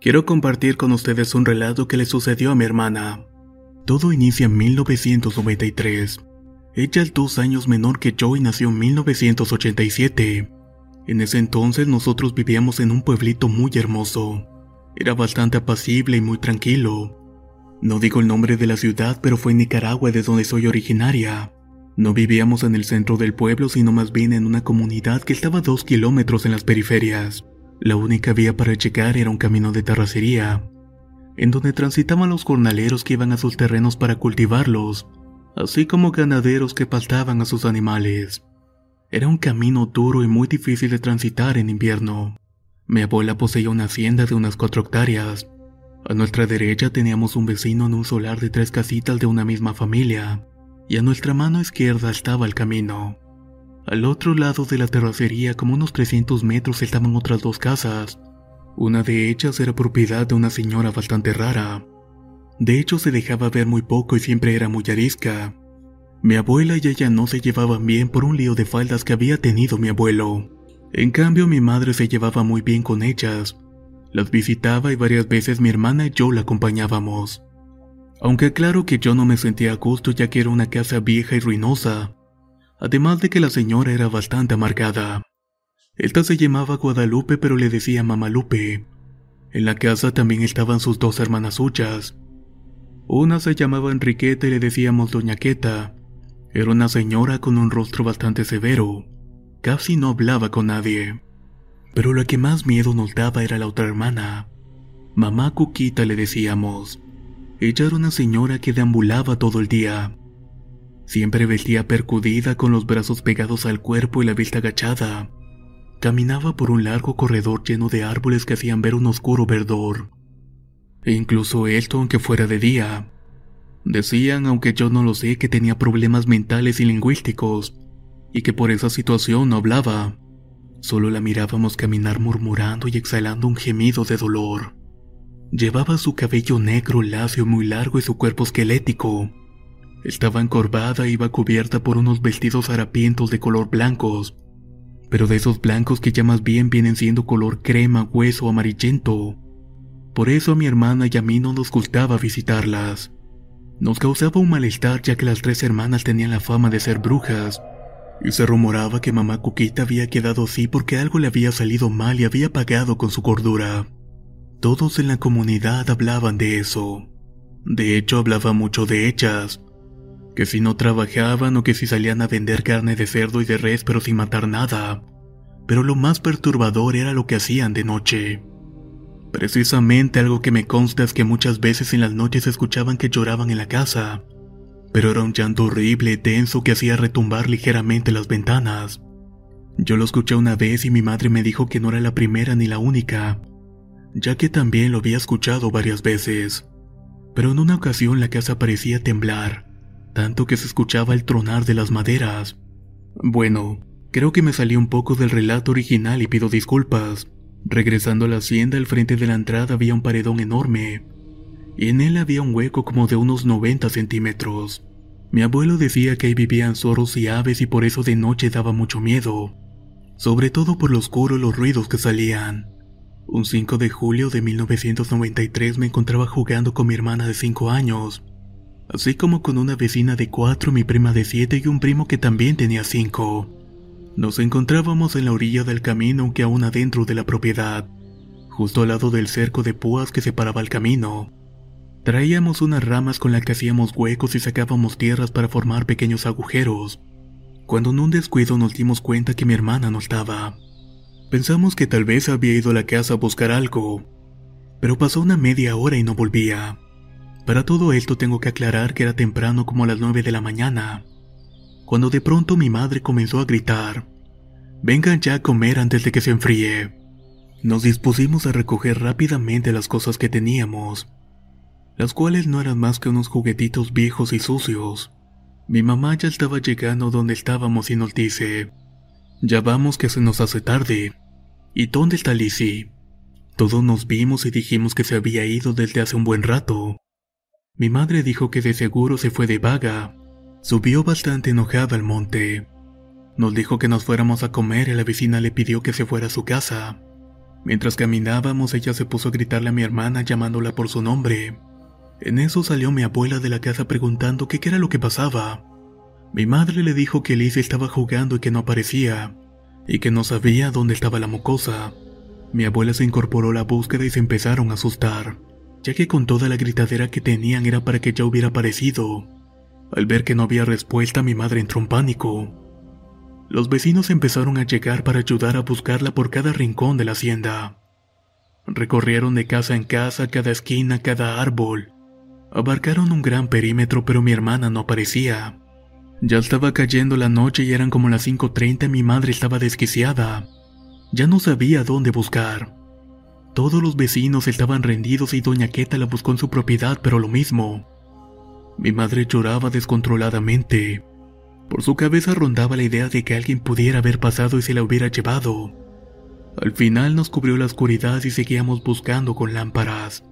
Quiero compartir con ustedes un relato que le sucedió a mi hermana. Todo inicia en 1993. Ella es dos años menor que yo y nació en 1987. En ese entonces nosotros vivíamos en un pueblito muy hermoso. Era bastante apacible y muy tranquilo. No digo el nombre de la ciudad, pero fue en Nicaragua de donde soy originaria. No vivíamos en el centro del pueblo, sino más bien en una comunidad que estaba a dos kilómetros en las periferias. La única vía para llegar era un camino de terracería, en donde transitaban los jornaleros que iban a sus terrenos para cultivarlos, así como ganaderos que pastaban a sus animales. Era un camino duro y muy difícil de transitar en invierno. Mi abuela poseía una hacienda de unas cuatro hectáreas. A nuestra derecha teníamos un vecino en un solar de tres casitas de una misma familia, y a nuestra mano izquierda estaba el camino. Al otro lado de la terracería, como unos 300 metros, estaban otras dos casas. Una de ellas era propiedad de una señora bastante rara. De hecho, se dejaba ver muy poco y siempre era muy arisca. Mi abuela y ella no se llevaban bien por un lío de faldas que había tenido mi abuelo. En cambio, mi madre se llevaba muy bien con ellas. Las visitaba y varias veces mi hermana y yo la acompañábamos. Aunque claro que yo no me sentía a gusto ya que era una casa vieja y ruinosa, además de que la señora era bastante amargada. Esta se llamaba Guadalupe pero le decía Mamalupe. En la casa también estaban sus dos hermanas suyas. Una se llamaba Enriqueta y le decíamos Doña Queta. Era una señora con un rostro bastante severo. Casi no hablaba con nadie. Pero lo que más miedo nos daba era la otra hermana. Mamá Cuquita le decíamos. Ella era una señora que deambulaba todo el día. Siempre vestía percudida con los brazos pegados al cuerpo y la vista agachada. Caminaba por un largo corredor lleno de árboles que hacían ver un oscuro verdor. E incluso esto aunque fuera de día. Decían, aunque yo no lo sé, que tenía problemas mentales y lingüísticos, y que por esa situación no hablaba. Solo la mirábamos caminar murmurando y exhalando un gemido de dolor. Llevaba su cabello negro, lacio, muy largo y su cuerpo esquelético. Estaba encorvada e iba cubierta por unos vestidos harapientos de color blancos, pero de esos blancos que ya más bien vienen siendo color crema, hueso, amarillento. Por eso a mi hermana y a mí no nos gustaba visitarlas. Nos causaba un malestar ya que las tres hermanas tenían la fama de ser brujas, y se rumoraba que mamá Cuquita había quedado así porque algo le había salido mal y había pagado con su cordura. Todos en la comunidad hablaban de eso. De hecho, hablaba mucho de ellas, que si no trabajaban o que si salían a vender carne de cerdo y de res pero sin matar nada. Pero lo más perturbador era lo que hacían de noche. Precisamente algo que me consta es que muchas veces en las noches escuchaban que lloraban en la casa, pero era un llanto horrible y tenso que hacía retumbar ligeramente las ventanas. Yo lo escuché una vez y mi madre me dijo que no era la primera ni la única, ya que también lo había escuchado varias veces. Pero en una ocasión la casa parecía temblar, tanto que se escuchaba el tronar de las maderas. Bueno, creo que me salí un poco del relato original y pido disculpas. Regresando a la hacienda, al frente de la entrada había un paredón enorme, y en él había un hueco como de unos 90 centímetros. Mi abuelo decía que ahí vivían zorros y aves y por eso de noche daba mucho miedo, sobre todo por lo oscuro y los ruidos que salían. Un 5 de julio de 1993 me encontraba jugando con mi hermana de 5 años, así como con una vecina de cuatro, mi prima de siete y un primo que también tenía cinco. Nos encontrábamos en la orilla del camino, aunque aún adentro de la propiedad, justo al lado del cerco de púas que separaba el camino. Traíamos unas ramas con las que hacíamos huecos y sacábamos tierras para formar pequeños agujeros, cuando en un descuido nos dimos cuenta que mi hermana no estaba. Pensamos que tal vez había ido a la casa a buscar algo, pero pasó una media hora y no volvía. Para todo esto tengo que aclarar que era temprano como a las 9 de la mañana, cuando de pronto mi madre comenzó a gritar, Vengan ya a comer antes de que se enfríe. Nos dispusimos a recoger rápidamente las cosas que teníamos, las cuales no eran más que unos juguetitos viejos y sucios. Mi mamá ya estaba llegando donde estábamos y nos dice, ya vamos que se nos hace tarde. ¿Y dónde está Lizzie? Todos nos vimos y dijimos que se había ido desde hace un buen rato. Mi madre dijo que de seguro se fue de vaga. Subió bastante enojada al monte. Nos dijo que nos fuéramos a comer y la vecina le pidió que se fuera a su casa. Mientras caminábamos ella se puso a gritarle a mi hermana llamándola por su nombre. En eso salió mi abuela de la casa preguntando qué era lo que pasaba. Mi madre le dijo que Lizzie estaba jugando y que no aparecía, y que no sabía dónde estaba la mocosa. Mi abuela se incorporó a la búsqueda y se empezaron a asustar, ya que con toda la gritadera que tenían era para que ya hubiera aparecido. Al ver que no había respuesta, mi madre entró en pánico. Los vecinos empezaron a llegar para ayudar a buscarla por cada rincón de la hacienda. Recorrieron de casa en casa, cada esquina, cada árbol, Abarcaron un gran perímetro pero mi hermana no aparecía. Ya estaba cayendo la noche y eran como las 5.30 y mi madre estaba desquiciada. Ya no sabía dónde buscar. Todos los vecinos estaban rendidos y doña Queta la buscó en su propiedad, pero lo mismo. Mi madre lloraba descontroladamente. Por su cabeza rondaba la idea de que alguien pudiera haber pasado y se la hubiera llevado. Al final nos cubrió la oscuridad y seguíamos buscando con lámparas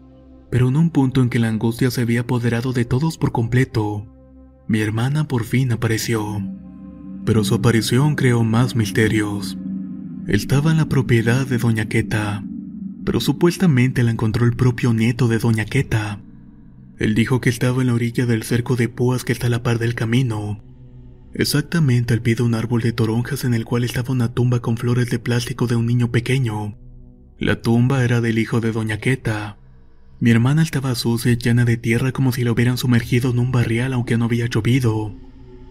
pero en un punto en que la angustia se había apoderado de todos por completo, mi hermana por fin apareció. Pero su aparición creó más misterios. Estaba en la propiedad de Doña Queta, pero supuestamente la encontró el propio nieto de Doña Queta. Él dijo que estaba en la orilla del cerco de púas que está a la par del camino, exactamente al pie de un árbol de toronjas en el cual estaba una tumba con flores de plástico de un niño pequeño. La tumba era del hijo de Doña Queta, mi hermana estaba sucia y llena de tierra como si la hubieran sumergido en un barrial aunque no había llovido.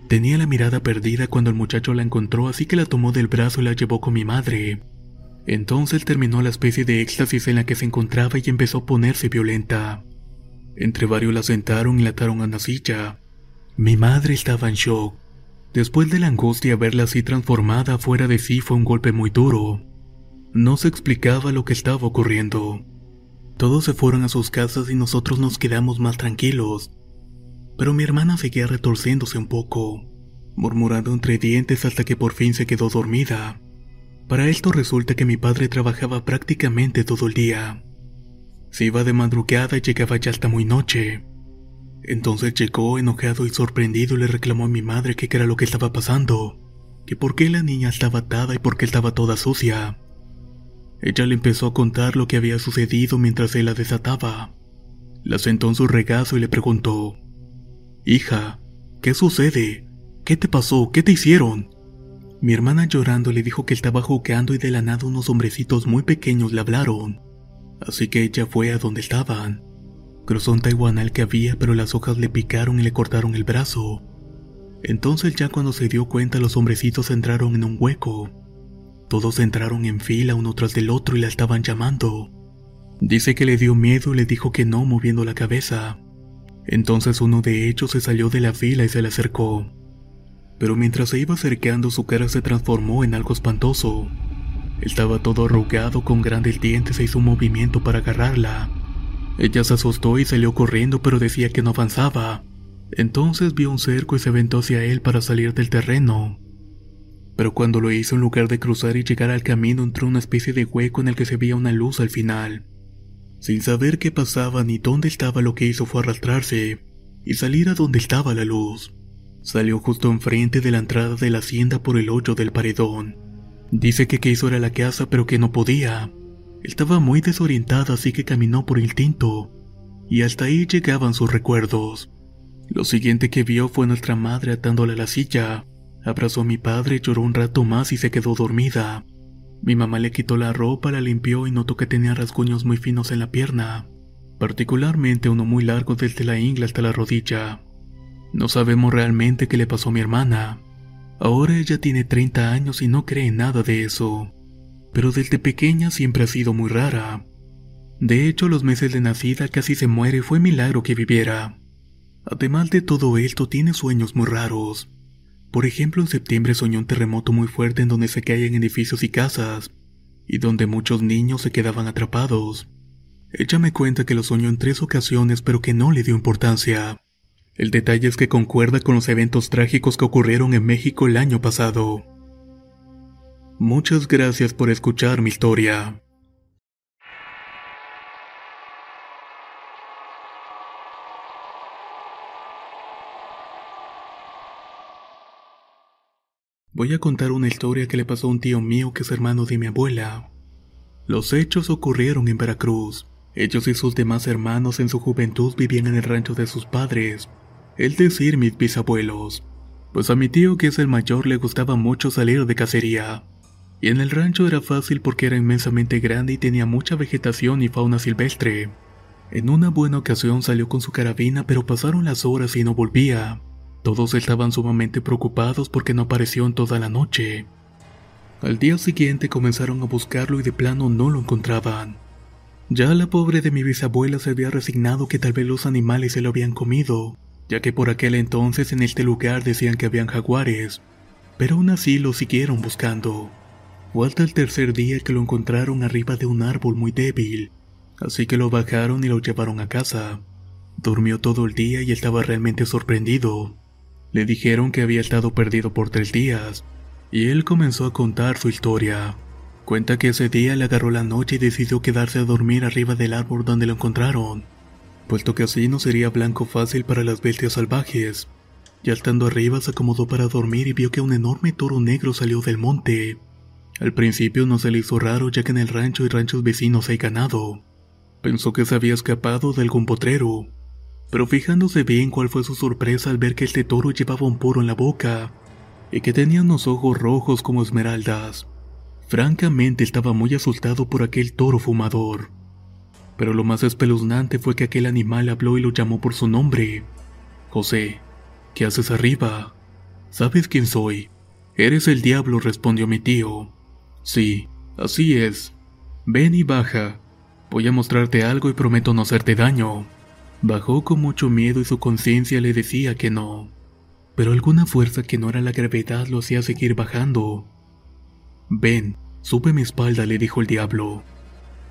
Tenía la mirada perdida cuando el muchacho la encontró así que la tomó del brazo y la llevó con mi madre. Entonces terminó la especie de éxtasis en la que se encontraba y empezó a ponerse violenta. Entre varios la sentaron y la ataron a una silla. Mi madre estaba en shock. Después de la angustia verla así transformada fuera de sí fue un golpe muy duro. No se explicaba lo que estaba ocurriendo. Todos se fueron a sus casas y nosotros nos quedamos más tranquilos. Pero mi hermana seguía retorciéndose un poco, murmurando entre dientes hasta que por fin se quedó dormida. Para esto resulta que mi padre trabajaba prácticamente todo el día. Se iba de madrugada y llegaba ya hasta muy noche. Entonces llegó enojado y sorprendido y le reclamó a mi madre que qué era lo que estaba pasando, que por qué la niña estaba atada y por qué estaba toda sucia. Ella le empezó a contar lo que había sucedido mientras él la desataba. La sentó en su regazo y le preguntó, Hija, ¿qué sucede? ¿Qué te pasó? ¿Qué te hicieron? Mi hermana llorando le dijo que estaba jugando y de la nada unos hombrecitos muy pequeños le hablaron. Así que ella fue a donde estaban. Cruzó un taiwanal que había, pero las hojas le picaron y le cortaron el brazo. Entonces ya cuando se dio cuenta los hombrecitos entraron en un hueco todos entraron en fila uno tras del otro y la estaban llamando. Dice que le dio miedo y le dijo que no moviendo la cabeza. Entonces uno de ellos se salió de la fila y se le acercó. Pero mientras se iba acercando su cara se transformó en algo espantoso. Estaba todo arrugado con grandes dientes e hizo un movimiento para agarrarla. Ella se asustó y salió corriendo pero decía que no avanzaba. Entonces vio un cerco y se aventó hacia él para salir del terreno pero cuando lo hizo en lugar de cruzar y llegar al camino entró una especie de hueco en el que se veía una luz al final. Sin saber qué pasaba ni dónde estaba lo que hizo fue arrastrarse y salir a donde estaba la luz. Salió justo enfrente de la entrada de la hacienda por el hoyo del paredón. Dice que quiso ir a la casa pero que no podía. Estaba muy desorientada así que caminó por el tinto y hasta ahí llegaban sus recuerdos. Lo siguiente que vio fue nuestra madre atándola a la silla Abrazó a mi padre, lloró un rato más y se quedó dormida. Mi mamá le quitó la ropa, la limpió y notó que tenía rasguños muy finos en la pierna, particularmente uno muy largo desde la ingla hasta la rodilla. No sabemos realmente qué le pasó a mi hermana. Ahora ella tiene 30 años y no cree nada de eso, pero desde pequeña siempre ha sido muy rara. De hecho, los meses de nacida casi se muere y fue milagro que viviera. Además de todo esto, tiene sueños muy raros. Por ejemplo, en septiembre soñó un terremoto muy fuerte en donde se caían edificios y casas, y donde muchos niños se quedaban atrapados. Ella me cuenta que lo soñó en tres ocasiones pero que no le dio importancia. El detalle es que concuerda con los eventos trágicos que ocurrieron en México el año pasado. Muchas gracias por escuchar mi historia. Voy a contar una historia que le pasó a un tío mío que es hermano de mi abuela. Los hechos ocurrieron en Veracruz. Ellos y sus demás hermanos en su juventud vivían en el rancho de sus padres, es decir, mis bisabuelos. Pues a mi tío, que es el mayor, le gustaba mucho salir de cacería. Y en el rancho era fácil porque era inmensamente grande y tenía mucha vegetación y fauna silvestre. En una buena ocasión salió con su carabina, pero pasaron las horas y no volvía. Todos estaban sumamente preocupados porque no apareció en toda la noche. Al día siguiente comenzaron a buscarlo y de plano no lo encontraban. Ya la pobre de mi bisabuela se había resignado que tal vez los animales se lo habían comido, ya que por aquel entonces en este lugar decían que habían jaguares, pero aún así lo siguieron buscando. Fue hasta el tercer día que lo encontraron arriba de un árbol muy débil, así que lo bajaron y lo llevaron a casa. Durmió todo el día y estaba realmente sorprendido. Le dijeron que había estado perdido por tres días, y él comenzó a contar su historia. Cuenta que ese día le agarró la noche y decidió quedarse a dormir arriba del árbol donde lo encontraron, puesto que así no sería blanco fácil para las bestias salvajes. Ya estando arriba se acomodó para dormir y vio que un enorme toro negro salió del monte. Al principio no se le hizo raro ya que en el rancho y ranchos vecinos hay ganado. Pensó que se había escapado de algún potrero, pero fijándose bien cuál fue su sorpresa al ver que este toro llevaba un poro en la boca y que tenía unos ojos rojos como esmeraldas. Francamente estaba muy asustado por aquel toro fumador. Pero lo más espeluznante fue que aquel animal habló y lo llamó por su nombre. José, ¿qué haces arriba? ¿Sabes quién soy? Eres el diablo, respondió mi tío. Sí, así es. Ven y baja. Voy a mostrarte algo y prometo no hacerte daño. Bajó con mucho miedo y su conciencia le decía que no. Pero alguna fuerza que no era la gravedad lo hacía seguir bajando. Ven, sube mi espalda, le dijo el diablo.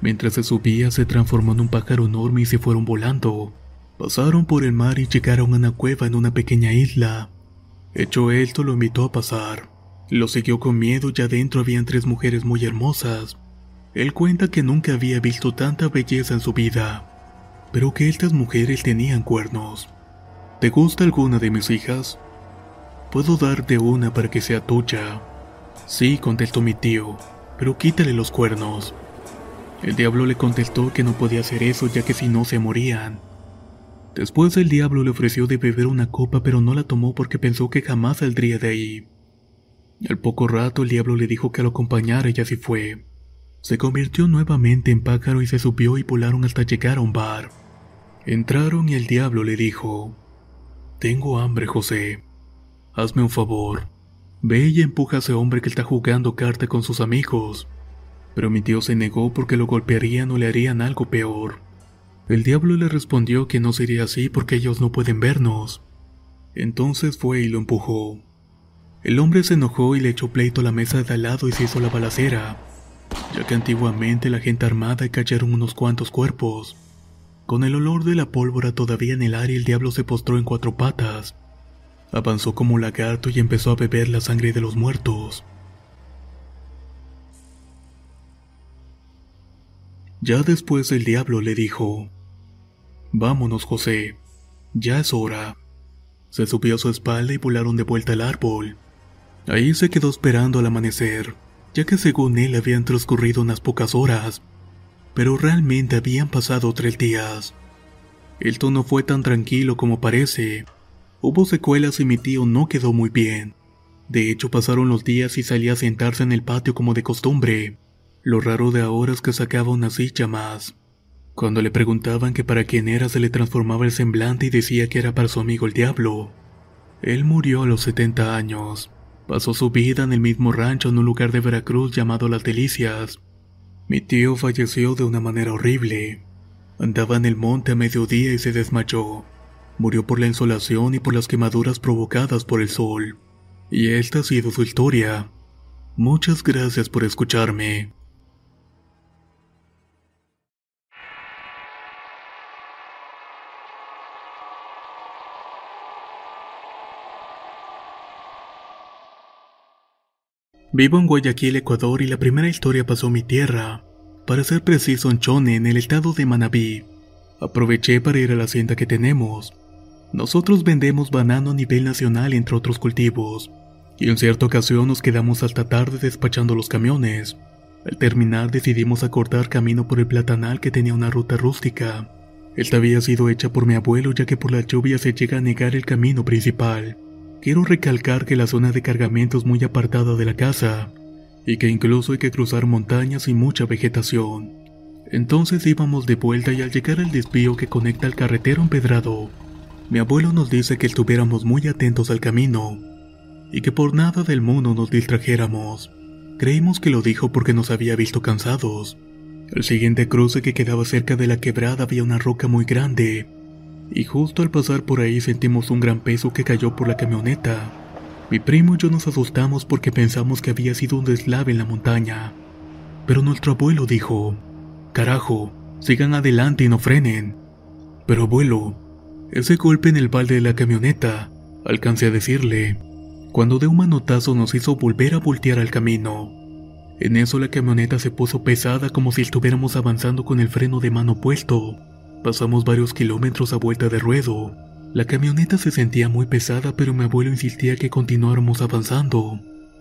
Mientras se subía, se transformó en un pájaro enorme y se fueron volando. Pasaron por el mar y llegaron a una cueva en una pequeña isla. Hecho esto, lo invitó a pasar. Lo siguió con miedo y adentro habían tres mujeres muy hermosas. Él cuenta que nunca había visto tanta belleza en su vida pero que estas mujeres tenían cuernos. ¿Te gusta alguna de mis hijas? Puedo darte una para que sea tuya. Sí, contestó mi tío, pero quítale los cuernos. El diablo le contestó que no podía hacer eso ya que si no se morían. Después el diablo le ofreció de beber una copa pero no la tomó porque pensó que jamás saldría de ahí. Al poco rato el diablo le dijo que lo acompañara y así fue. Se convirtió nuevamente en pájaro y se subió y volaron hasta llegar a un bar. Entraron y el diablo le dijo, Tengo hambre, José. Hazme un favor. Ve y empuja a ese hombre que está jugando carta con sus amigos. Pero mi tío se negó porque lo golpearían o le harían algo peor. El diablo le respondió que no sería así porque ellos no pueden vernos. Entonces fue y lo empujó. El hombre se enojó y le echó pleito a la mesa de al lado y se hizo la balacera, ya que antiguamente la gente armada cayeron unos cuantos cuerpos. Con el olor de la pólvora todavía en el aire, el diablo se postró en cuatro patas. Avanzó como un lagarto y empezó a beber la sangre de los muertos. Ya después el diablo le dijo, Vámonos, José, ya es hora. Se subió a su espalda y volaron de vuelta al árbol. Ahí se quedó esperando al amanecer, ya que según él habían transcurrido unas pocas horas pero realmente habían pasado tres días. El tono fue tan tranquilo como parece. Hubo secuelas y mi tío no quedó muy bien. De hecho, pasaron los días y salía a sentarse en el patio como de costumbre. Lo raro de ahora es que sacaba una silla más. Cuando le preguntaban que para quién era se le transformaba el semblante y decía que era para su amigo el diablo. Él murió a los 70 años. Pasó su vida en el mismo rancho en un lugar de Veracruz llamado Las Delicias. Mi tío falleció de una manera horrible. Andaba en el monte a mediodía y se desmayó. Murió por la insolación y por las quemaduras provocadas por el sol. Y esta ha sido su historia. Muchas gracias por escucharme. Vivo en Guayaquil, Ecuador y la primera historia pasó en mi tierra, para ser preciso en Chone, en el estado de Manabí. Aproveché para ir a la hacienda que tenemos. Nosotros vendemos banano a nivel nacional entre otros cultivos, y en cierta ocasión nos quedamos hasta tarde despachando los camiones. Al terminar decidimos acortar camino por el platanal que tenía una ruta rústica. Esta había sido hecha por mi abuelo ya que por la lluvia se llega a negar el camino principal. Quiero recalcar que la zona de cargamento es muy apartada de la casa y que incluso hay que cruzar montañas y mucha vegetación. Entonces íbamos de vuelta y al llegar al desvío que conecta al carretero empedrado, mi abuelo nos dice que estuviéramos muy atentos al camino y que por nada del mundo nos distrajéramos. Creímos que lo dijo porque nos había visto cansados. El siguiente cruce que quedaba cerca de la quebrada había una roca muy grande y justo al pasar por ahí sentimos un gran peso que cayó por la camioneta. Mi primo y yo nos asustamos porque pensamos que había sido un deslave en la montaña. Pero nuestro abuelo dijo, carajo, sigan adelante y no frenen. Pero abuelo, ese golpe en el balde de la camioneta, alcancé a decirle, cuando de un manotazo nos hizo volver a voltear al camino. En eso la camioneta se puso pesada como si estuviéramos avanzando con el freno de mano puesto. Pasamos varios kilómetros a vuelta de ruedo. La camioneta se sentía muy pesada, pero mi abuelo insistía que continuáramos avanzando.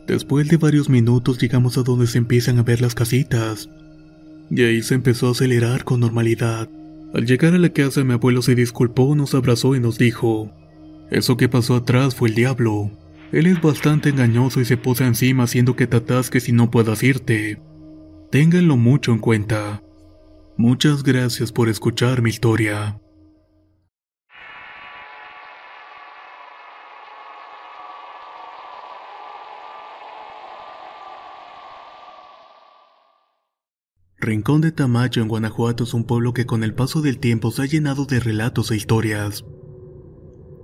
Después de varios minutos llegamos a donde se empiezan a ver las casitas. Y ahí se empezó a acelerar con normalidad. Al llegar a la casa mi abuelo se disculpó, nos abrazó y nos dijo, Eso que pasó atrás fue el diablo. Él es bastante engañoso y se posa encima haciendo que te atasques y no puedas irte. Ténganlo mucho en cuenta. Muchas gracias por escuchar mi historia. Rincón de Tamayo en Guanajuato es un pueblo que con el paso del tiempo se ha llenado de relatos e historias.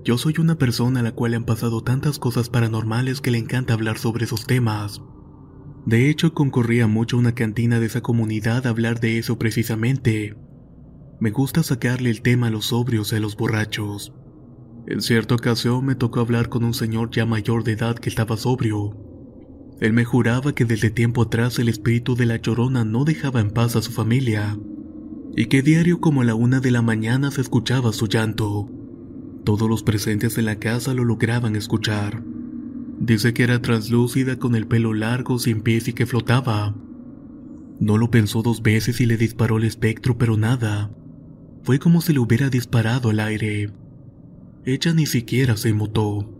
Yo soy una persona a la cual han pasado tantas cosas paranormales que le encanta hablar sobre esos temas. De hecho, concurría mucho a una cantina de esa comunidad a hablar de eso precisamente. Me gusta sacarle el tema a los sobrios y a los borrachos. En cierta ocasión me tocó hablar con un señor ya mayor de edad que estaba sobrio. Él me juraba que desde tiempo atrás el espíritu de la llorona no dejaba en paz a su familia, y que diario como a la una de la mañana se escuchaba su llanto. Todos los presentes en la casa lo lograban escuchar. Dice que era translúcida con el pelo largo, sin pies y que flotaba. No lo pensó dos veces y le disparó el espectro, pero nada. Fue como si le hubiera disparado al aire. Ella ni siquiera se inmutó.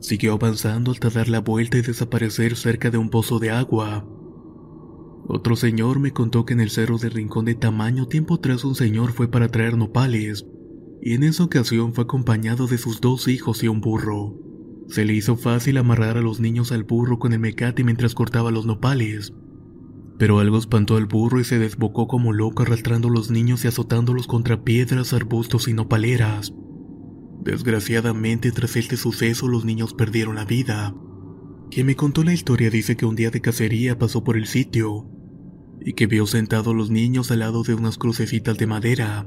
Siguió avanzando hasta dar la vuelta y desaparecer cerca de un pozo de agua. Otro señor me contó que en el cerro de Rincón de Tamaño tiempo atrás un señor fue para traer nopales, y en esa ocasión fue acompañado de sus dos hijos y un burro. Se le hizo fácil amarrar a los niños al burro con el mecate mientras cortaba los nopales. Pero algo espantó al burro y se desbocó como loco arrastrando a los niños y azotándolos contra piedras, arbustos y nopaleras. Desgraciadamente, tras este suceso, los niños perdieron la vida. Quien me contó la historia dice que un día de cacería pasó por el sitio y que vio sentados los niños al lado de unas crucecitas de madera.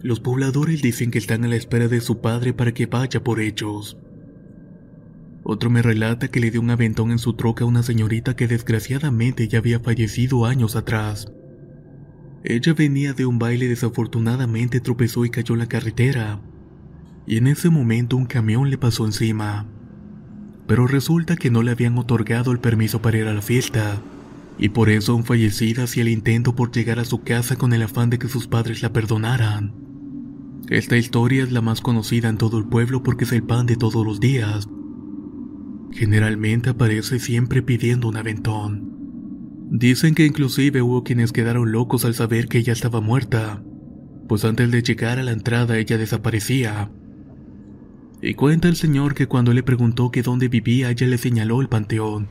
Los pobladores dicen que están a la espera de su padre para que vaya por ellos. Otro me relata que le dio un aventón en su troca a una señorita que desgraciadamente ya había fallecido años atrás. Ella venía de un baile y desafortunadamente tropezó y cayó en la carretera. Y en ese momento un camión le pasó encima. Pero resulta que no le habían otorgado el permiso para ir a la fiesta. Y por eso aún fallecida hacía el intento por llegar a su casa con el afán de que sus padres la perdonaran. Esta historia es la más conocida en todo el pueblo porque es el pan de todos los días Generalmente aparece siempre pidiendo un aventón. Dicen que inclusive hubo quienes quedaron locos al saber que ella estaba muerta, pues antes de llegar a la entrada ella desaparecía. Y cuenta el señor que cuando le preguntó que dónde vivía ella le señaló el panteón.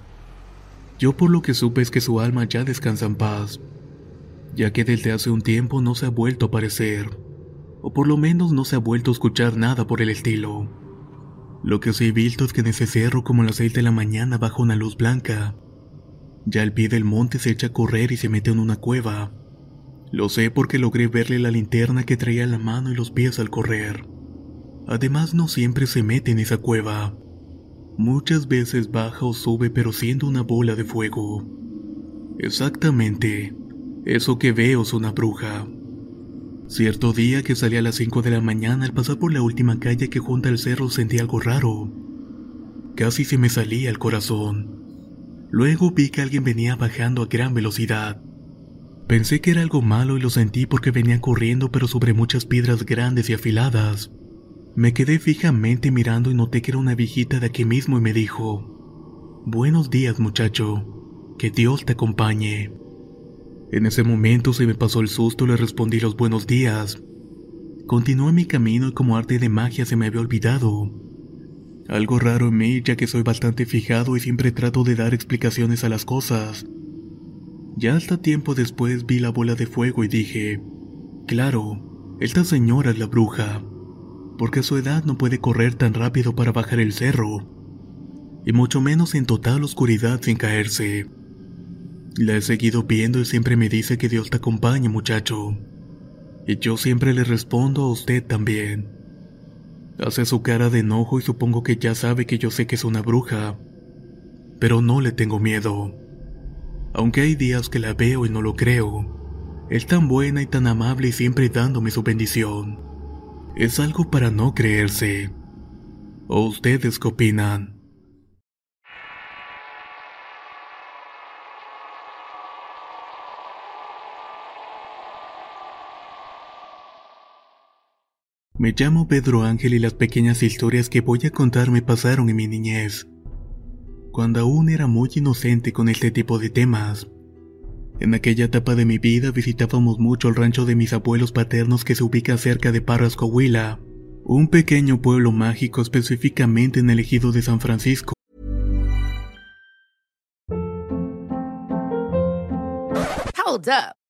Yo por lo que supe es que su alma ya descansa en paz, ya que desde hace un tiempo no se ha vuelto a aparecer, o por lo menos no se ha vuelto a escuchar nada por el estilo. Lo que sí he visto es que en ese cerro como a las 6 de la mañana bajo una luz blanca. Ya al pie del monte se echa a correr y se mete en una cueva. Lo sé porque logré verle la linterna que traía la mano y los pies al correr. Además no siempre se mete en esa cueva. Muchas veces baja o sube pero siendo una bola de fuego. Exactamente. Eso que veo es una bruja. Cierto día que salí a las 5 de la mañana al pasar por la última calle que junta al cerro sentí algo raro. Casi se me salía el corazón. Luego vi que alguien venía bajando a gran velocidad. Pensé que era algo malo y lo sentí porque venía corriendo pero sobre muchas piedras grandes y afiladas. Me quedé fijamente mirando y noté que era una viejita de aquí mismo y me dijo, Buenos días muchacho, que Dios te acompañe. En ese momento se me pasó el susto y le respondí los buenos días. Continué mi camino y como arte de magia se me había olvidado. Algo raro en mí ya que soy bastante fijado y siempre trato de dar explicaciones a las cosas. Ya hasta tiempo después vi la bola de fuego y dije, claro, esta señora es la bruja porque a su edad no puede correr tan rápido para bajar el cerro, y mucho menos en total oscuridad sin caerse. La he seguido viendo y siempre me dice que Dios te acompañe, muchacho. Y yo siempre le respondo a usted también. Hace su cara de enojo y supongo que ya sabe que yo sé que es una bruja. Pero no le tengo miedo. Aunque hay días que la veo y no lo creo. Es tan buena y tan amable y siempre dándome su bendición es algo para no creerse. ¿O ustedes qué opinan? Me llamo Pedro Ángel y las pequeñas historias que voy a contar me pasaron en mi niñez, cuando aún era muy inocente con este tipo de temas. En aquella etapa de mi vida visitábamos mucho el rancho de mis abuelos paternos que se ubica cerca de Parras, Coahuila, un pequeño pueblo mágico específicamente en el ejido de San Francisco. Hold up.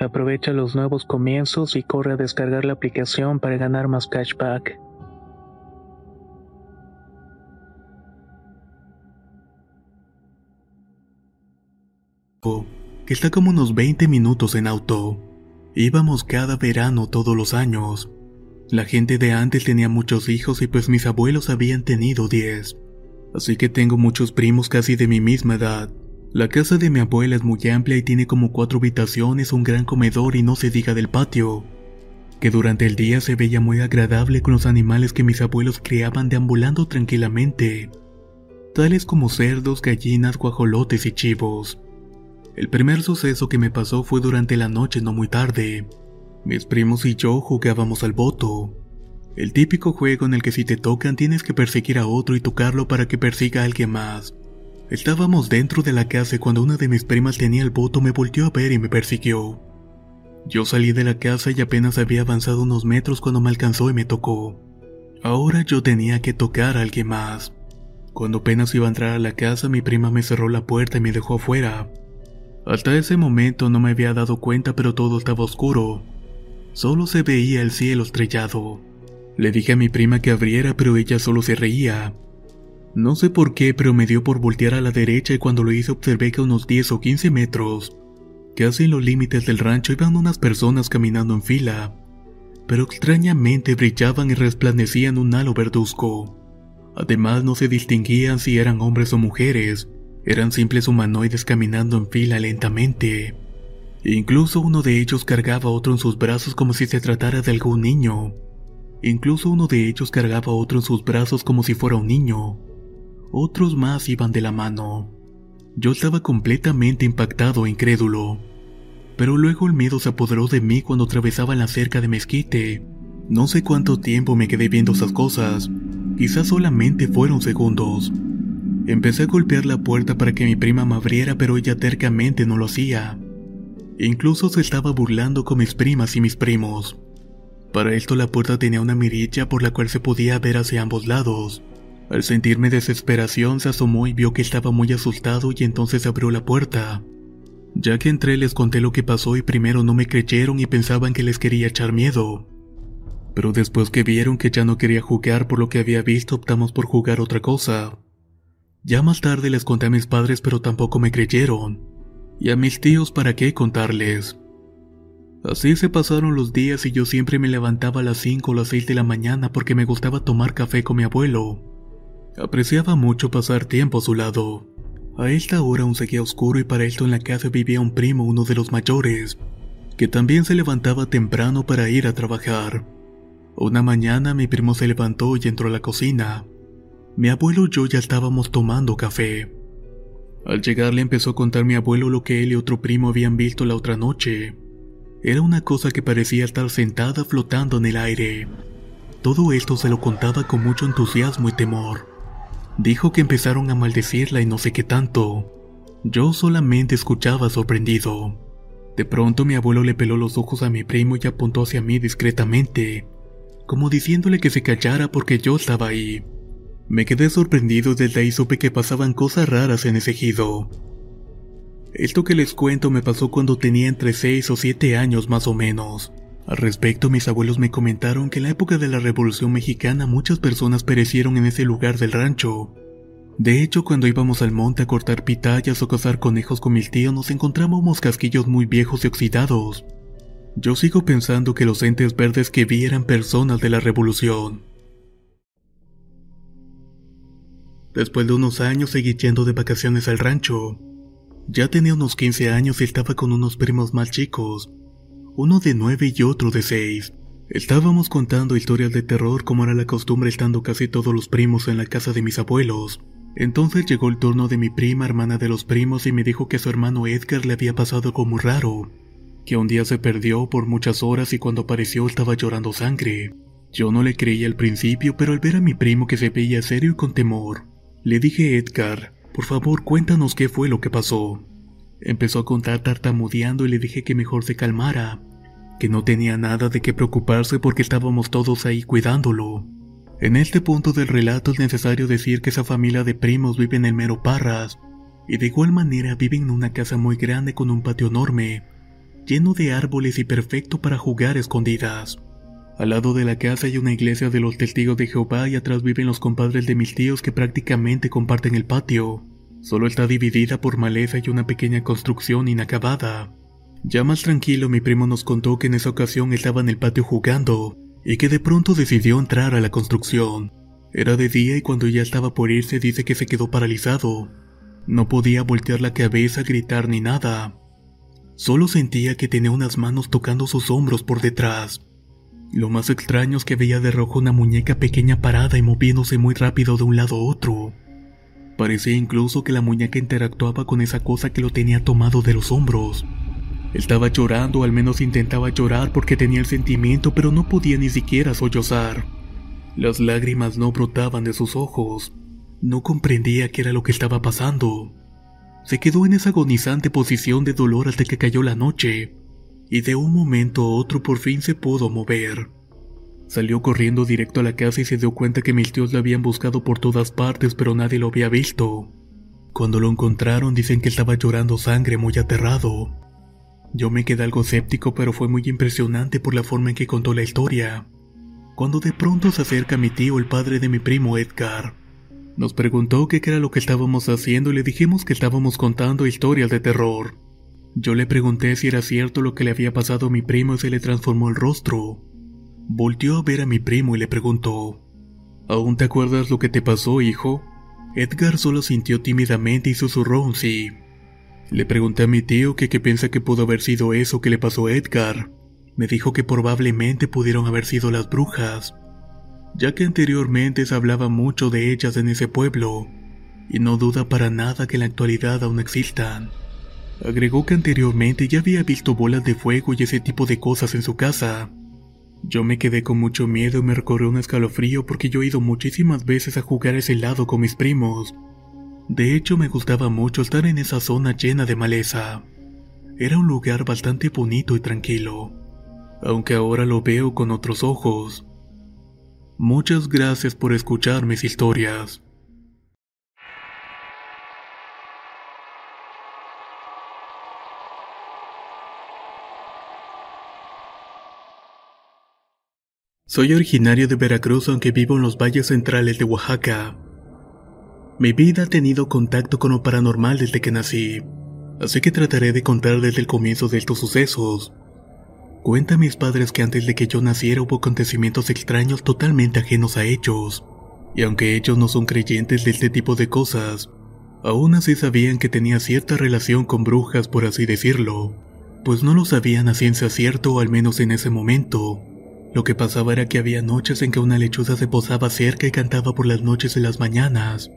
Aprovecha los nuevos comienzos y corre a descargar la aplicación para ganar más cashback. Que está como unos 20 minutos en auto. Íbamos cada verano todos los años. La gente de antes tenía muchos hijos y pues mis abuelos habían tenido 10. Así que tengo muchos primos casi de mi misma edad. La casa de mi abuela es muy amplia y tiene como cuatro habitaciones, un gran comedor y no se diga del patio, que durante el día se veía muy agradable con los animales que mis abuelos criaban deambulando tranquilamente, tales como cerdos, gallinas, guajolotes y chivos. El primer suceso que me pasó fue durante la noche no muy tarde. Mis primos y yo jugábamos al voto. El típico juego en el que si te tocan tienes que perseguir a otro y tocarlo para que persiga a alguien más. Estábamos dentro de la casa cuando una de mis primas tenía el voto me volteó a ver y me persiguió. Yo salí de la casa y apenas había avanzado unos metros cuando me alcanzó y me tocó. Ahora yo tenía que tocar a alguien más. Cuando apenas iba a entrar a la casa mi prima me cerró la puerta y me dejó afuera. Hasta ese momento no me había dado cuenta pero todo estaba oscuro. Solo se veía el cielo estrellado. Le dije a mi prima que abriera pero ella solo se reía. No sé por qué, pero me dio por voltear a la derecha y cuando lo hice observé que a unos 10 o 15 metros, casi en los límites del rancho, iban unas personas caminando en fila, pero extrañamente brillaban y resplandecían un halo verduzco. Además no se distinguían si eran hombres o mujeres, eran simples humanoides caminando en fila lentamente. Incluso uno de ellos cargaba a otro en sus brazos como si se tratara de algún niño. Incluso uno de ellos cargaba a otro en sus brazos como si fuera un niño. Otros más iban de la mano. Yo estaba completamente impactado e incrédulo. Pero luego el miedo se apoderó de mí cuando atravesaba la cerca de mezquite. No sé cuánto tiempo me quedé viendo esas cosas. Quizás solamente fueron segundos. Empecé a golpear la puerta para que mi prima me abriera, pero ella tercamente no lo hacía. Incluso se estaba burlando con mis primas y mis primos. Para esto la puerta tenía una mirilla por la cual se podía ver hacia ambos lados. Al sentirme desesperación se asomó y vio que estaba muy asustado y entonces abrió la puerta. Ya que entré les conté lo que pasó y primero no me creyeron y pensaban que les quería echar miedo. Pero después que vieron que ya no quería jugar por lo que había visto optamos por jugar otra cosa. Ya más tarde les conté a mis padres pero tampoco me creyeron. Y a mis tíos para qué contarles. Así se pasaron los días y yo siempre me levantaba a las 5 o las 6 de la mañana porque me gustaba tomar café con mi abuelo. Apreciaba mucho pasar tiempo a su lado. A esta hora aún seguía oscuro y para esto en la casa vivía un primo, uno de los mayores, que también se levantaba temprano para ir a trabajar. Una mañana mi primo se levantó y entró a la cocina. Mi abuelo y yo ya estábamos tomando café. Al llegar le empezó a contar mi abuelo lo que él y otro primo habían visto la otra noche. Era una cosa que parecía estar sentada flotando en el aire. Todo esto se lo contaba con mucho entusiasmo y temor. Dijo que empezaron a maldecirla y no sé qué tanto. Yo solamente escuchaba sorprendido. De pronto mi abuelo le peló los ojos a mi primo y apuntó hacia mí discretamente, como diciéndole que se callara porque yo estaba ahí. Me quedé sorprendido desde ahí supe que pasaban cosas raras en ese ejido. Esto que les cuento me pasó cuando tenía entre 6 o 7 años más o menos. Al respecto, mis abuelos me comentaron que en la época de la Revolución Mexicana muchas personas perecieron en ese lugar del rancho. De hecho, cuando íbamos al monte a cortar pitayas o cazar conejos con mis tíos, nos encontrábamos casquillos muy viejos y oxidados. Yo sigo pensando que los entes verdes que vi eran personas de la Revolución. Después de unos años seguí yendo de vacaciones al rancho. Ya tenía unos 15 años y estaba con unos primos más chicos, uno de nueve y otro de seis. Estábamos contando historias de terror como era la costumbre estando casi todos los primos en la casa de mis abuelos. Entonces llegó el turno de mi prima hermana de los primos y me dijo que su hermano Edgar le había pasado algo muy raro, que un día se perdió por muchas horas y cuando apareció estaba llorando sangre. Yo no le creía al principio, pero al ver a mi primo que se veía serio y con temor, le dije Edgar, por favor cuéntanos qué fue lo que pasó. Empezó a contar tartamudeando y le dije que mejor se calmara, que no tenía nada de qué preocuparse porque estábamos todos ahí cuidándolo. En este punto del relato es necesario decir que esa familia de primos vive en el mero Parras, y de igual manera viven en una casa muy grande con un patio enorme, lleno de árboles y perfecto para jugar escondidas. Al lado de la casa hay una iglesia de los testigos de Jehová y atrás viven los compadres de mis tíos que prácticamente comparten el patio. Solo está dividida por maleza y una pequeña construcción inacabada. Ya más tranquilo mi primo nos contó que en esa ocasión estaba en el patio jugando y que de pronto decidió entrar a la construcción. Era de día y cuando ya estaba por irse dice que se quedó paralizado. No podía voltear la cabeza, gritar ni nada. Solo sentía que tenía unas manos tocando sus hombros por detrás. Lo más extraño es que veía de rojo una muñeca pequeña parada y moviéndose muy rápido de un lado a otro. Parecía incluso que la muñeca interactuaba con esa cosa que lo tenía tomado de los hombros. Estaba llorando, o al menos intentaba llorar porque tenía el sentimiento, pero no podía ni siquiera sollozar. Las lágrimas no brotaban de sus ojos. No comprendía qué era lo que estaba pasando. Se quedó en esa agonizante posición de dolor hasta que cayó la noche y de un momento a otro por fin se pudo mover. Salió corriendo directo a la casa y se dio cuenta que mis tíos lo habían buscado por todas partes pero nadie lo había visto. Cuando lo encontraron dicen que estaba llorando sangre muy aterrado. Yo me quedé algo escéptico pero fue muy impresionante por la forma en que contó la historia. Cuando de pronto se acerca mi tío, el padre de mi primo Edgar. Nos preguntó qué era lo que estábamos haciendo y le dijimos que estábamos contando historias de terror. Yo le pregunté si era cierto lo que le había pasado a mi primo y se le transformó el rostro. Volteó a ver a mi primo y le preguntó, ¿Aún te acuerdas lo que te pasó, hijo? Edgar solo sintió tímidamente y susurró un sí. Le pregunté a mi tío que qué piensa que pudo haber sido eso que le pasó a Edgar. Me dijo que probablemente pudieron haber sido las brujas, ya que anteriormente se hablaba mucho de ellas en ese pueblo, y no duda para nada que en la actualidad aún existan. Agregó que anteriormente ya había visto bolas de fuego y ese tipo de cosas en su casa. Yo me quedé con mucho miedo y me recorrió un escalofrío porque yo he ido muchísimas veces a jugar ese lado con mis primos. De hecho, me gustaba mucho estar en esa zona llena de maleza. Era un lugar bastante bonito y tranquilo, aunque ahora lo veo con otros ojos. Muchas gracias por escuchar mis historias. Soy originario de Veracruz aunque vivo en los valles centrales de Oaxaca. Mi vida ha tenido contacto con lo paranormal desde que nací, así que trataré de contar desde el comienzo de estos sucesos. Cuenta mis padres que antes de que yo naciera hubo acontecimientos extraños totalmente ajenos a ellos, y aunque ellos no son creyentes de este tipo de cosas, aún así sabían que tenía cierta relación con brujas por así decirlo, pues no lo sabían a ciencia cierta o al menos en ese momento. Lo que pasaba era que había noches en que una lechuza se posaba cerca y cantaba por las noches y las mañanas.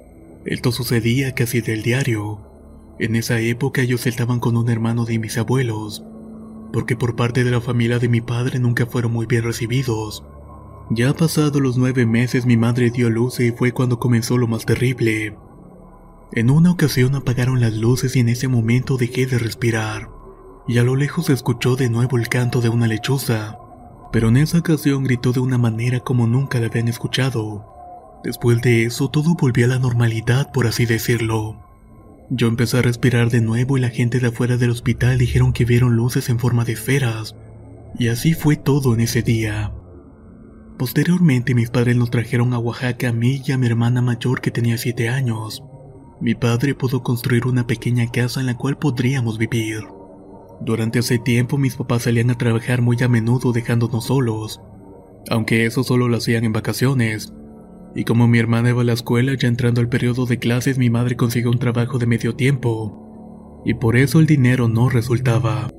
Esto sucedía casi del diario. En esa época ellos estaban con un hermano de mis abuelos, porque por parte de la familia de mi padre nunca fueron muy bien recibidos. Ya pasados los nueve meses mi madre dio luz y fue cuando comenzó lo más terrible. En una ocasión apagaron las luces y en ese momento dejé de respirar, y a lo lejos se escuchó de nuevo el canto de una lechuza pero en esa ocasión gritó de una manera como nunca la habían escuchado. Después de eso todo volvió a la normalidad, por así decirlo. Yo empecé a respirar de nuevo y la gente de afuera del hospital dijeron que vieron luces en forma de esferas. Y así fue todo en ese día. Posteriormente mis padres nos trajeron a Oaxaca a mí y a mi hermana mayor que tenía 7 años. Mi padre pudo construir una pequeña casa en la cual podríamos vivir. Durante ese tiempo mis papás salían a trabajar muy a menudo dejándonos solos, aunque eso solo lo hacían en vacaciones. Y como mi hermana iba a la escuela, ya entrando al periodo de clases, mi madre consiguió un trabajo de medio tiempo, y por eso el dinero no resultaba.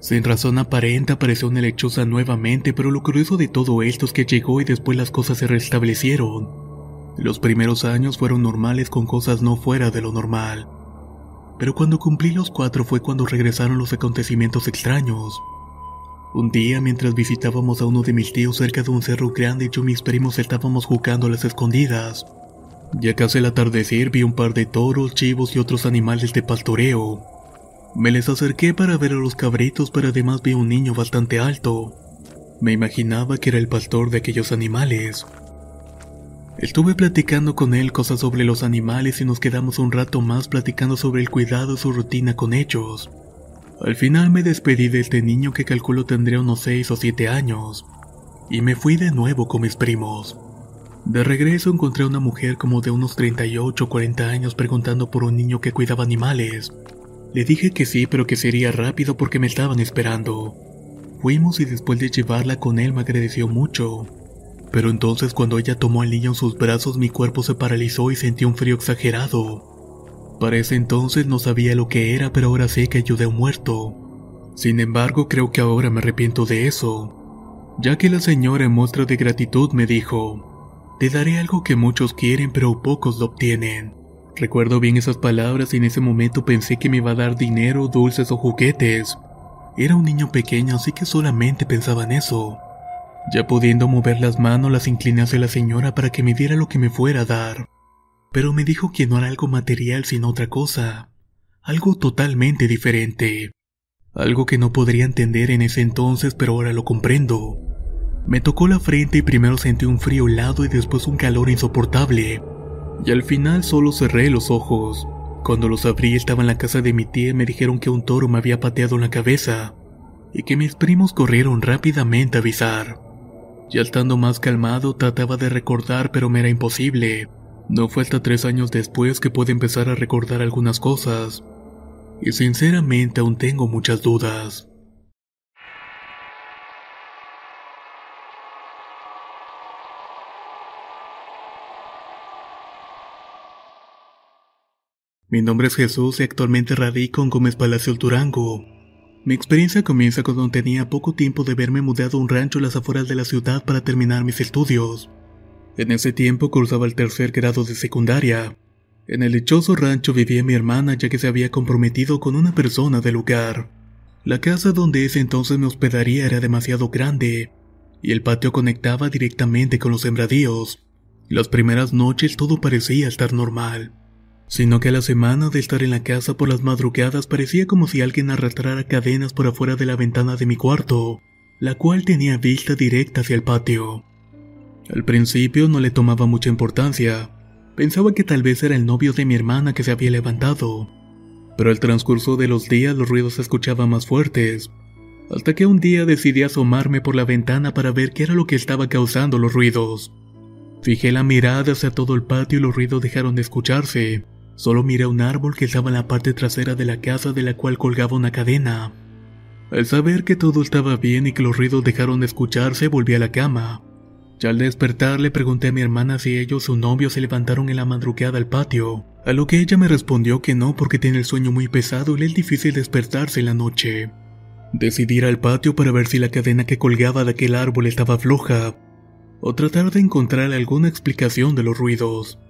Sin razón aparente apareció una lechuza nuevamente, pero lo curioso de todo esto es que llegó y después las cosas se restablecieron. Los primeros años fueron normales con cosas no fuera de lo normal pero cuando cumplí los cuatro fue cuando regresaron los acontecimientos extraños. Un día, mientras visitábamos a uno de mis tíos cerca de un cerro grande, yo y mis primos estábamos jugando a las escondidas. Ya casi el atardecer vi un par de toros, chivos y otros animales de pastoreo. Me les acerqué para ver a los cabritos, pero además vi un niño bastante alto. Me imaginaba que era el pastor de aquellos animales. Estuve platicando con él cosas sobre los animales y nos quedamos un rato más platicando sobre el cuidado y su rutina con ellos. Al final me despedí de este niño que calculo tendría unos 6 o 7 años, y me fui de nuevo con mis primos. De regreso encontré a una mujer como de unos 38 o 40 años preguntando por un niño que cuidaba animales. Le dije que sí, pero que sería rápido porque me estaban esperando. Fuimos y después de llevarla con él me agradeció mucho. Pero entonces cuando ella tomó al niño en sus brazos mi cuerpo se paralizó y sentí un frío exagerado. Para ese entonces no sabía lo que era, pero ahora sé que ayudé a un muerto. Sin embargo, creo que ahora me arrepiento de eso, ya que la señora en muestra de gratitud me dijo, te daré algo que muchos quieren pero pocos lo obtienen. Recuerdo bien esas palabras y en ese momento pensé que me iba a dar dinero, dulces o juguetes. Era un niño pequeño así que solamente pensaba en eso. Ya pudiendo mover las manos, las incliné hacia la señora para que me diera lo que me fuera a dar. Pero me dijo que no era algo material sino otra cosa. Algo totalmente diferente. Algo que no podría entender en ese entonces, pero ahora lo comprendo. Me tocó la frente y primero sentí un frío helado y después un calor insoportable. Y al final solo cerré los ojos. Cuando los abrí estaba en la casa de mi tía y me dijeron que un toro me había pateado en la cabeza y que mis primos corrieron rápidamente a avisar. Ya estando más calmado trataba de recordar pero me era imposible. No fue hasta tres años después que pude empezar a recordar algunas cosas. Y sinceramente aún tengo muchas dudas. Mi nombre es Jesús y actualmente radico en Gómez Palacio Durango, mi experiencia comienza cuando tenía poco tiempo de haberme mudado a un rancho a las afueras de la ciudad para terminar mis estudios. En ese tiempo cursaba el tercer grado de secundaria. En el dichoso rancho vivía mi hermana ya que se había comprometido con una persona del lugar. La casa donde ese entonces me hospedaría era demasiado grande, y el patio conectaba directamente con los sembradíos. Las primeras noches todo parecía estar normal sino que a la semana de estar en la casa por las madrugadas parecía como si alguien arrastrara cadenas por afuera de la ventana de mi cuarto, la cual tenía vista directa hacia el patio. Al principio no le tomaba mucha importancia, pensaba que tal vez era el novio de mi hermana que se había levantado, pero al transcurso de los días los ruidos se escuchaban más fuertes, hasta que un día decidí asomarme por la ventana para ver qué era lo que estaba causando los ruidos. Fijé la mirada hacia todo el patio y los ruidos dejaron de escucharse. Solo miré un árbol que estaba en la parte trasera de la casa de la cual colgaba una cadena. Al saber que todo estaba bien y que los ruidos dejaron de escucharse, volví a la cama. Ya al despertar le pregunté a mi hermana si ellos o su novio se levantaron en la madrugada al patio, a lo que ella me respondió que no porque tiene el sueño muy pesado y le es difícil despertarse en la noche. Decidí ir al patio para ver si la cadena que colgaba de aquel árbol estaba floja, o tratar de encontrar alguna explicación de los ruidos.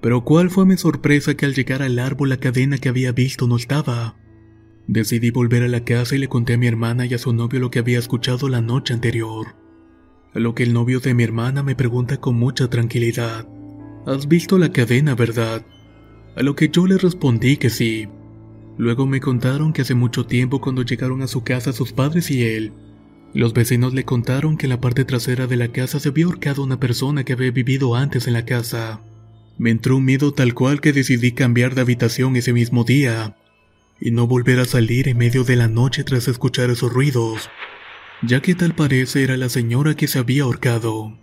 Pero cuál fue mi sorpresa que al llegar al árbol la cadena que había visto no estaba. Decidí volver a la casa y le conté a mi hermana y a su novio lo que había escuchado la noche anterior. A lo que el novio de mi hermana me pregunta con mucha tranquilidad, ¿Has visto la cadena, verdad? A lo que yo le respondí que sí. Luego me contaron que hace mucho tiempo cuando llegaron a su casa sus padres y él, los vecinos le contaron que en la parte trasera de la casa se había ahorcado una persona que había vivido antes en la casa. Me entró un miedo tal cual que decidí cambiar de habitación ese mismo día y no volver a salir en medio de la noche tras escuchar esos ruidos, ya que tal parece era la señora que se había ahorcado.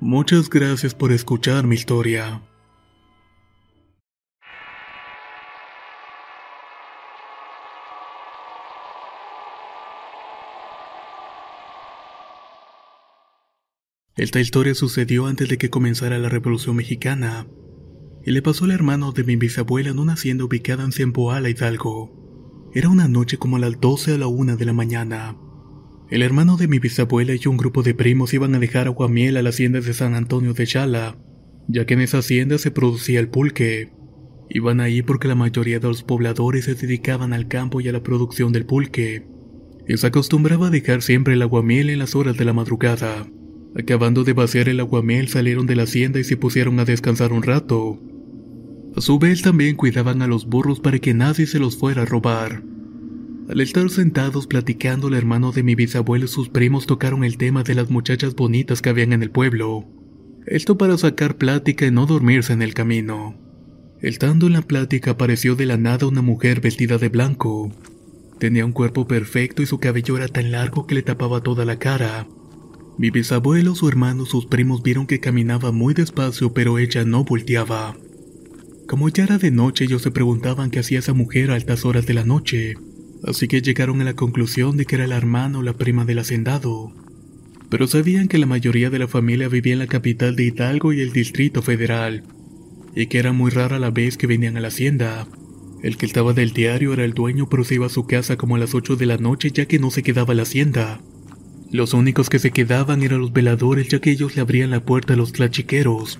Muchas gracias por escuchar mi historia. Esta historia sucedió antes de que comenzara la Revolución Mexicana y le pasó al hermano de mi bisabuela en una hacienda ubicada en Ciempoala, Hidalgo. Era una noche como a las 12 a la 1 de la mañana. El hermano de mi bisabuela y un grupo de primos iban a dejar aguamiel a la hacienda de San Antonio de Chala, ya que en esa hacienda se producía el pulque. Iban ahí porque la mayoría de los pobladores se dedicaban al campo y a la producción del pulque, y se acostumbraba a dejar siempre el aguamiel en las horas de la madrugada. Acabando de vaciar el aguamiel salieron de la hacienda y se pusieron a descansar un rato. A su vez también cuidaban a los burros para que nadie se los fuera a robar. Al estar sentados platicando, el hermano de mi bisabuelo y sus primos tocaron el tema de las muchachas bonitas que habían en el pueblo. Esto para sacar plática y no dormirse en el camino. Estando en la plática apareció de la nada una mujer vestida de blanco. Tenía un cuerpo perfecto y su cabello era tan largo que le tapaba toda la cara. Mi bisabuelo, su hermano, sus primos vieron que caminaba muy despacio, pero ella no volteaba. Como ya era de noche, ellos se preguntaban qué hacía esa mujer a altas horas de la noche, así que llegaron a la conclusión de que era la hermana o la prima del hacendado. Pero sabían que la mayoría de la familia vivía en la capital de Hidalgo y el Distrito Federal, y que era muy rara la vez que venían a la hacienda. El que estaba del diario era el dueño, pero se iba a su casa como a las 8 de la noche ya que no se quedaba la hacienda. Los únicos que se quedaban eran los veladores ya que ellos le abrían la puerta a los tlachiqueros.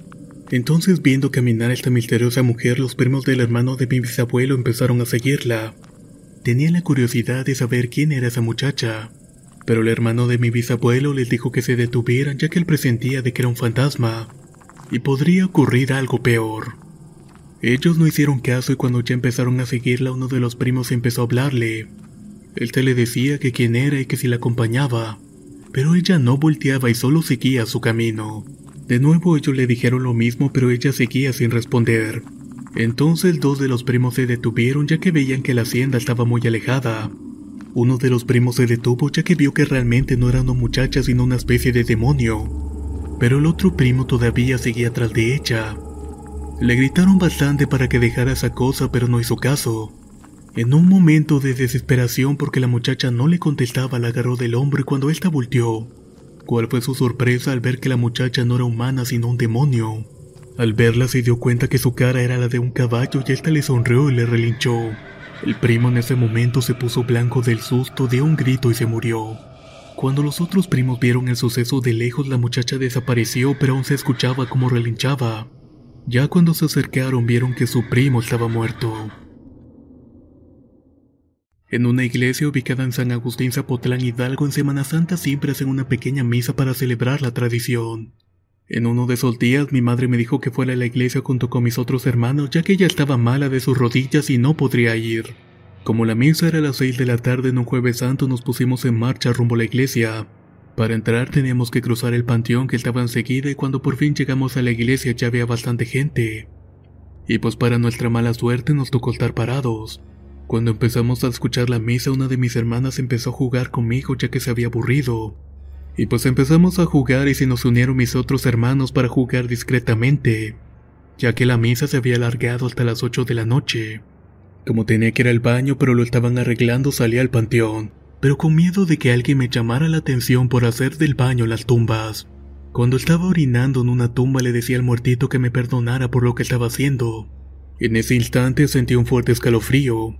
Entonces viendo caminar a esta misteriosa mujer, los primos del hermano de mi bisabuelo empezaron a seguirla. Tenían la curiosidad de saber quién era esa muchacha, pero el hermano de mi bisabuelo les dijo que se detuvieran ya que él presentía de que era un fantasma, y podría ocurrir algo peor. Ellos no hicieron caso y cuando ya empezaron a seguirla uno de los primos empezó a hablarle. Él te le decía que quién era y que si la acompañaba, pero ella no volteaba y solo seguía su camino. De nuevo ellos le dijeron lo mismo, pero ella seguía sin responder. Entonces dos de los primos se detuvieron ya que veían que la hacienda estaba muy alejada. Uno de los primos se detuvo ya que vio que realmente no era una muchacha sino una especie de demonio. Pero el otro primo todavía seguía tras de ella. Le gritaron bastante para que dejara esa cosa, pero no hizo caso. En un momento de desesperación porque la muchacha no le contestaba, la agarró del hombro y cuando ésta volteó, ¿Cuál fue su sorpresa al ver que la muchacha no era humana sino un demonio? Al verla se dio cuenta que su cara era la de un caballo y ésta le sonrió y le relinchó. El primo en ese momento se puso blanco del susto, dio un grito y se murió. Cuando los otros primos vieron el suceso de lejos, la muchacha desapareció, pero aún se escuchaba como relinchaba. Ya cuando se acercaron vieron que su primo estaba muerto. En una iglesia ubicada en San Agustín Zapotlán Hidalgo en Semana Santa siempre hacen una pequeña misa para celebrar la tradición. En uno de esos días mi madre me dijo que fuera a la iglesia junto con mis otros hermanos ya que ella estaba mala de sus rodillas y no podría ir. Como la misa era a las 6 de la tarde en un jueves santo nos pusimos en marcha rumbo a la iglesia. Para entrar teníamos que cruzar el panteón que estaba enseguida y cuando por fin llegamos a la iglesia ya había bastante gente. Y pues para nuestra mala suerte nos tocó estar parados. Cuando empezamos a escuchar la misa, una de mis hermanas empezó a jugar conmigo ya que se había aburrido. Y pues empezamos a jugar y se nos unieron mis otros hermanos para jugar discretamente, ya que la misa se había alargado hasta las 8 de la noche. Como tenía que ir al baño pero lo estaban arreglando salí al panteón, pero con miedo de que alguien me llamara la atención por hacer del baño las tumbas. Cuando estaba orinando en una tumba le decía al muertito que me perdonara por lo que estaba haciendo. En ese instante sentí un fuerte escalofrío,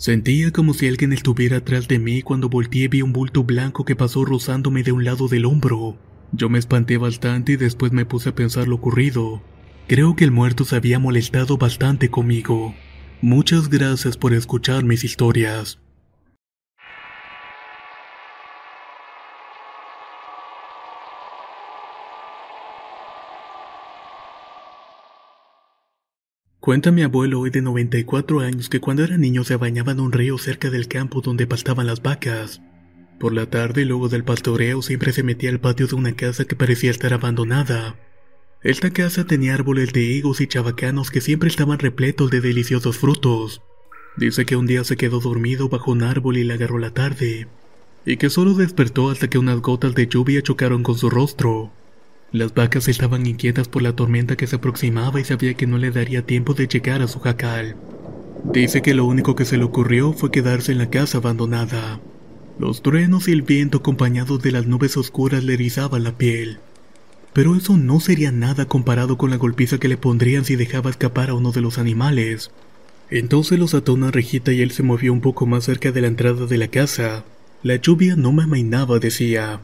Sentía como si alguien estuviera atrás de mí cuando volteé vi un bulto blanco que pasó rozándome de un lado del hombro. Yo me espanté bastante y después me puse a pensar lo ocurrido. Creo que el muerto se había molestado bastante conmigo. Muchas gracias por escuchar mis historias. Cuenta mi abuelo hoy de 94 años que cuando era niño se bañaba en un río cerca del campo donde pastaban las vacas. Por la tarde, luego del pastoreo, siempre se metía al patio de una casa que parecía estar abandonada. Esta casa tenía árboles de higos y chabacanos que siempre estaban repletos de deliciosos frutos. Dice que un día se quedó dormido bajo un árbol y le agarró la tarde, y que solo despertó hasta que unas gotas de lluvia chocaron con su rostro. Las vacas estaban inquietas por la tormenta que se aproximaba y sabía que no le daría tiempo de llegar a su jacal. Dice que lo único que se le ocurrió fue quedarse en la casa abandonada. Los truenos y el viento acompañados de las nubes oscuras le erizaban la piel. Pero eso no sería nada comparado con la golpiza que le pondrían si dejaba escapar a uno de los animales. Entonces los ató una rejita y él se movió un poco más cerca de la entrada de la casa. La lluvia no me amainaba, decía.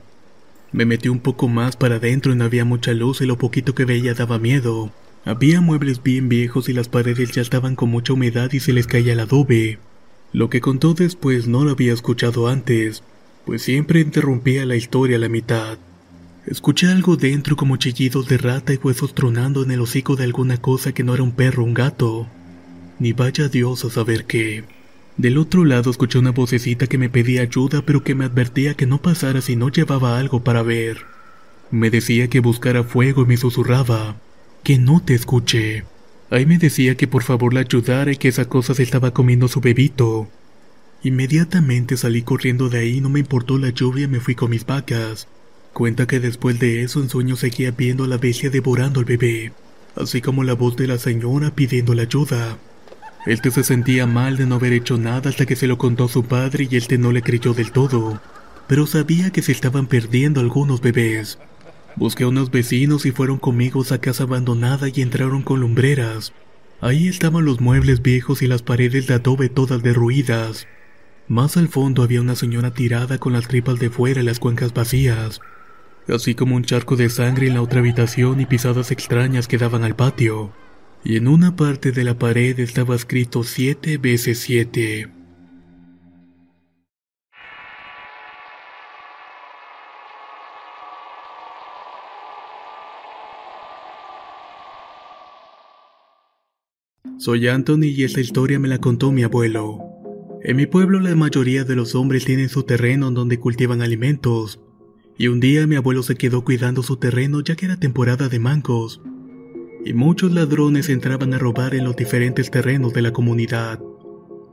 Me metí un poco más para adentro y no había mucha luz y lo poquito que veía daba miedo. Había muebles bien viejos y las paredes ya estaban con mucha humedad y se les caía el adobe. Lo que contó después no lo había escuchado antes, pues siempre interrumpía la historia a la mitad. Escuché algo dentro como chillidos de rata y huesos tronando en el hocico de alguna cosa que no era un perro o un gato. Ni vaya Dios a saber qué. Del otro lado escuché una vocecita que me pedía ayuda pero que me advertía que no pasara si no llevaba algo para ver. Me decía que buscara fuego y me susurraba, que no te escuche. Ahí me decía que por favor la ayudara y que esa cosa se estaba comiendo su bebito. Inmediatamente salí corriendo de ahí, no me importó la lluvia me fui con mis vacas. Cuenta que después de eso en sueños seguía viendo a la bestia devorando al bebé, así como la voz de la señora pidiendo la ayuda. Este se sentía mal de no haber hecho nada hasta que se lo contó a su padre y este no le creyó del todo, pero sabía que se estaban perdiendo algunos bebés. Busqué a unos vecinos y fueron conmigo a casa abandonada y entraron con lumbreras. Ahí estaban los muebles viejos y las paredes de adobe todas derruidas. Más al fondo había una señora tirada con las tripas de fuera y las cuencas vacías, así como un charco de sangre en la otra habitación y pisadas extrañas que daban al patio y en una parte de la pared estaba escrito siete veces siete. Soy Anthony y esta historia me la contó mi abuelo. En mi pueblo la mayoría de los hombres tienen su terreno donde cultivan alimentos, y un día mi abuelo se quedó cuidando su terreno ya que era temporada de mangos, y muchos ladrones entraban a robar en los diferentes terrenos de la comunidad.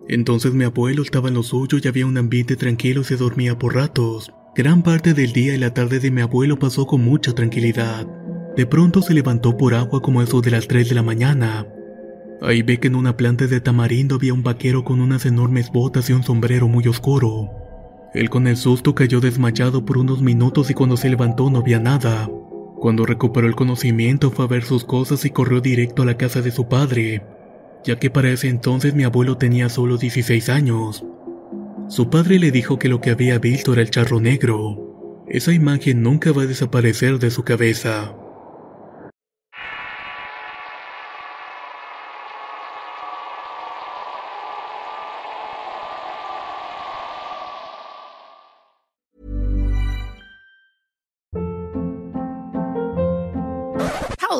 Entonces mi abuelo estaba en lo suyo y había un ambiente tranquilo y se dormía por ratos. Gran parte del día y la tarde de mi abuelo pasó con mucha tranquilidad. De pronto se levantó por agua como eso de las 3 de la mañana. Ahí ve que en una planta de tamarindo había un vaquero con unas enormes botas y un sombrero muy oscuro. Él con el susto cayó desmayado por unos minutos y cuando se levantó no había nada. Cuando recuperó el conocimiento fue a ver sus cosas y corrió directo a la casa de su padre, ya que para ese entonces mi abuelo tenía solo 16 años. Su padre le dijo que lo que había visto era el charro negro. Esa imagen nunca va a desaparecer de su cabeza.